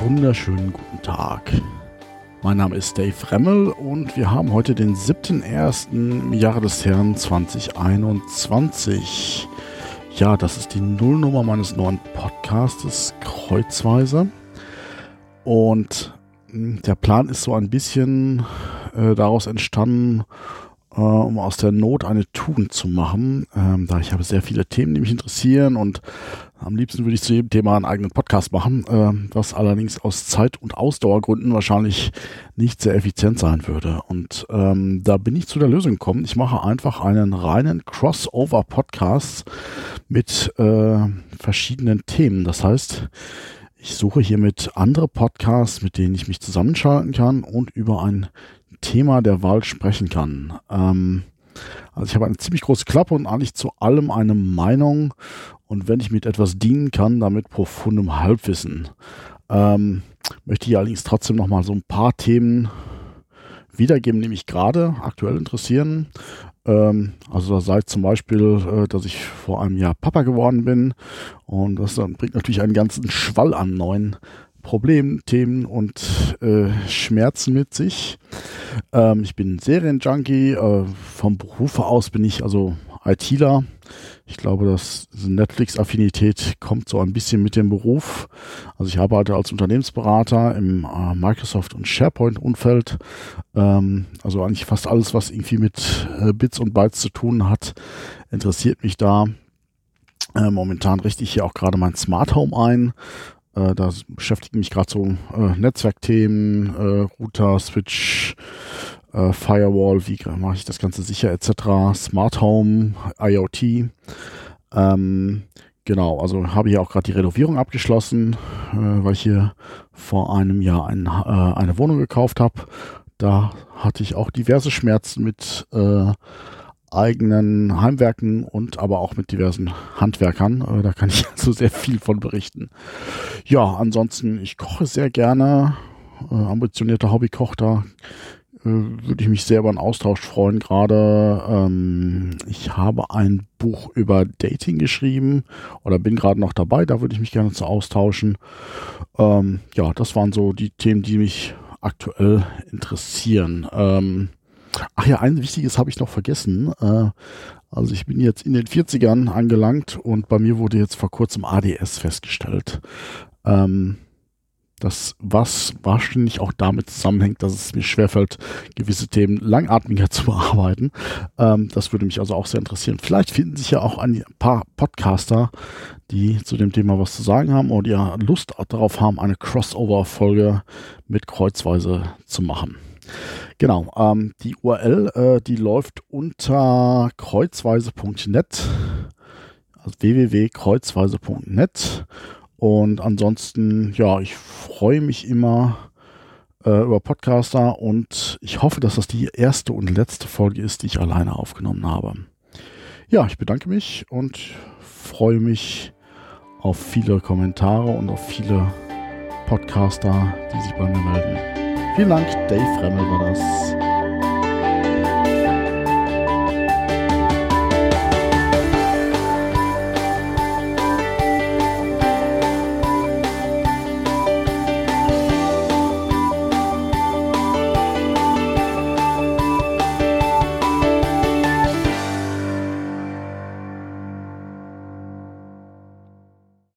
wunderschönen guten Tag. Mein Name ist Dave Remmel und wir haben heute den 7.1. im Jahre des Herrn 2021. Ja, das ist die Nullnummer meines neuen Podcastes Kreuzweise. Und hm, der Plan ist so ein bisschen äh, daraus entstanden, äh, um aus der Not eine Tugend zu machen. Ähm, da ich habe sehr viele Themen, die mich interessieren und am liebsten würde ich zu jedem Thema einen eigenen Podcast machen, äh, was allerdings aus Zeit- und Ausdauergründen wahrscheinlich nicht sehr effizient sein würde. Und ähm, da bin ich zu der Lösung gekommen. Ich mache einfach einen reinen Crossover-Podcast mit äh, verschiedenen Themen. Das heißt, ich suche hiermit andere Podcasts, mit denen ich mich zusammenschalten kann und über ein Thema der Wahl sprechen kann. Ähm, also ich habe eine ziemlich große Klappe und eigentlich zu allem eine Meinung und wenn ich mit etwas dienen kann, damit profundem Halbwissen. Ähm, möchte ich allerdings trotzdem noch mal so ein paar Themen wiedergeben, die mich gerade aktuell interessieren. Ähm, also da sei zum Beispiel, äh, dass ich vor einem Jahr Papa geworden bin und das dann bringt natürlich einen ganzen Schwall an neuen Problemen, Themen und äh, Schmerzen mit sich. Ähm, ich bin Serienjunkie. Äh, vom Berufe aus bin ich also ITler. Ich glaube, dass Netflix-Affinität kommt so ein bisschen mit dem Beruf. Also ich arbeite als Unternehmensberater im äh, Microsoft- und SharePoint-Umfeld. Ähm, also eigentlich fast alles, was irgendwie mit äh, Bits und Bytes zu tun hat, interessiert mich da. Äh, momentan richte ich hier auch gerade mein Smart Home ein. Da beschäftigen mich gerade so Netzwerkthemen, Router, Switch, äh, Firewall, wie mache ich das Ganze sicher etc. Smart Home, IoT. Ähm, genau, also habe ich auch gerade die Renovierung abgeschlossen, äh, weil ich hier vor einem Jahr ein, äh, eine Wohnung gekauft habe. Da hatte ich auch diverse Schmerzen mit äh, eigenen Heimwerken und aber auch mit diversen Handwerkern. Äh, da kann ich also sehr viel von berichten. Ja, ansonsten, ich koche sehr gerne. Äh, ambitionierter Hobbykoch, da würde ich mich sehr über einen Austausch freuen. Gerade ähm, ich habe ein Buch über Dating geschrieben oder bin gerade noch dabei. Da würde ich mich gerne zu austauschen. Ähm, ja, das waren so die Themen, die mich aktuell interessieren. Ähm, Ach ja, ein wichtiges habe ich noch vergessen. Äh, also ich bin jetzt in den 40ern angelangt und bei mir wurde jetzt vor kurzem ADS festgestellt. Ähm, das, was wahrscheinlich auch damit zusammenhängt, dass es mir schwerfällt, gewisse Themen langatmiger zu bearbeiten. Ähm, das würde mich also auch sehr interessieren. Vielleicht finden sich ja auch ein paar Podcaster, die zu dem Thema was zu sagen haben oder ja Lust darauf haben, eine Crossover-Folge mit Kreuzweise zu machen. Genau, ähm, die URL, äh, die läuft unter kreuzweise.net, also www.kreuzweise.net. Und ansonsten, ja, ich freue mich immer äh, über Podcaster und ich hoffe, dass das die erste und letzte Folge ist, die ich alleine aufgenommen habe. Ja, ich bedanke mich und freue mich auf viele Kommentare und auf viele Podcaster, die sich bei mir melden. Vielen Dank, Dave Remmel war das.